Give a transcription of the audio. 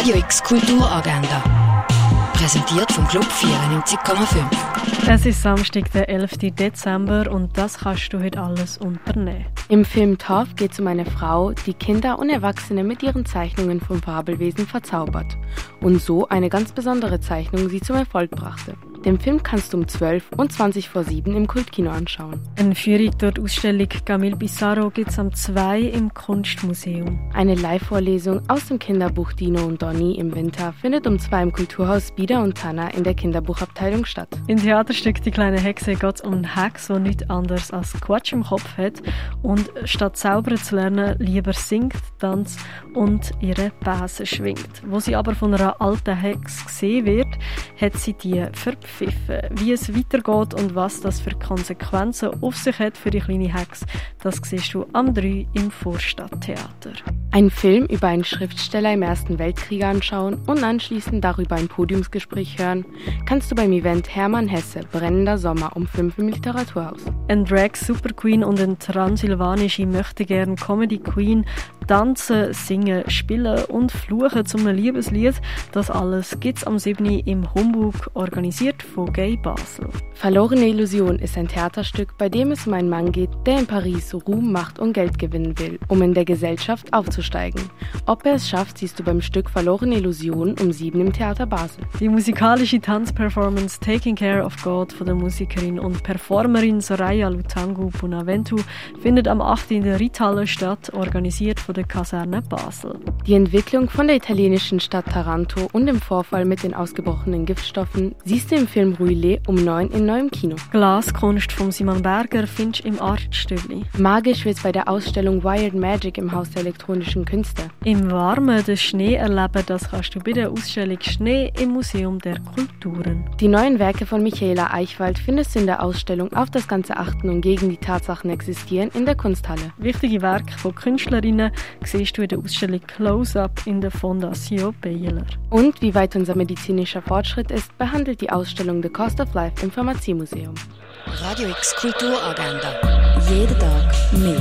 Radio X Kulturagenda. Präsentiert vom Club 94,5. Es ist Samstag, der 11. Dezember und das kannst du heute alles unternehmen. Im Film Torf geht es um eine Frau, die Kinder und Erwachsene mit ihren Zeichnungen von Fabelwesen verzaubert und so eine ganz besondere Zeichnung sie zum Erfolg brachte. Den Film kannst du um 12 und 20 vor 7 im Kultkino anschauen. Eine Führung durch die Ausstellung Camille Pissarro gibt es am 2 im Kunstmuseum. Eine Live-Vorlesung aus dem Kinderbuch Dino und Donny im Winter findet um 2 im Kulturhaus Bieder und Tanner in der Kinderbuchabteilung statt. Im Theaterstück Die kleine Hexe um eine Hexe, die nichts anderes als Quatsch im Kopf hat und statt zaubern zu lernen, lieber singt, tanzt und ihre Bäse schwingt. Wo sie aber von einer alten Hexe gesehen wird, hat sie die abpfiffen. Wie es weitergeht und was das für Konsequenzen auf sich hat für die kleine Hex, das siehst du am 3 im Vorstadttheater. Ein Film über einen Schriftsteller im Ersten Weltkrieg anschauen und anschließend darüber ein Podiumsgespräch hören, kannst du beim Event Hermann Hesse Brennender Sommer um 5 im Literaturhaus. Ein Drag Super Queen und eine transsilvanische Möchtegern Comedy Queen tanzen, singen, spielen und fluchen zum Liebeslied. Das alles gibt's am 7. im Humbug, organisiert von Gay Basel. Verlorene Illusion ist ein Theaterstück, bei dem es um einen Mann geht, der in Paris Ruhm, Macht und Geld gewinnen will, um in der Gesellschaft aufzusteigen. Ob er es schafft, siehst du beim Stück Verlorene Illusion um 7 im Theater Basel. Die musikalische Tanzperformance Taking Care of God von der Musikerin und Performerin Soraya Lutangu Bonaventu findet am 8. in der Ritthalle statt, organisiert von der der Kaserne Basel. Die Entwicklung von der italienischen Stadt Taranto und dem Vorfall mit den ausgebrochenen Giftstoffen siehst du im Film Ruile um 9 in neuem Kino. Glaskunst von Simon Berger findest du im Artstübli. Magisch wird es bei der Ausstellung Wired Magic im Haus der elektronischen Künste. Im Warmen den Schnee erleben, das kannst du bei der Ausstellung Schnee im Museum der Kulturen. Die neuen Werke von Michaela Eichwald findest du in der Ausstellung Auf das ganze Achten und gegen die Tatsachen existieren in der Kunsthalle. Wichtige Werke von Künstlerinnen siehst du in der Ausstellung Close-Up in der Fondation Baylor. Und wie weit unser medizinischer Fortschritt ist, behandelt die Ausstellung The Cost of Life im Pharmaziemuseum. Radio X Kulturagenda. Jeden Tag mehr.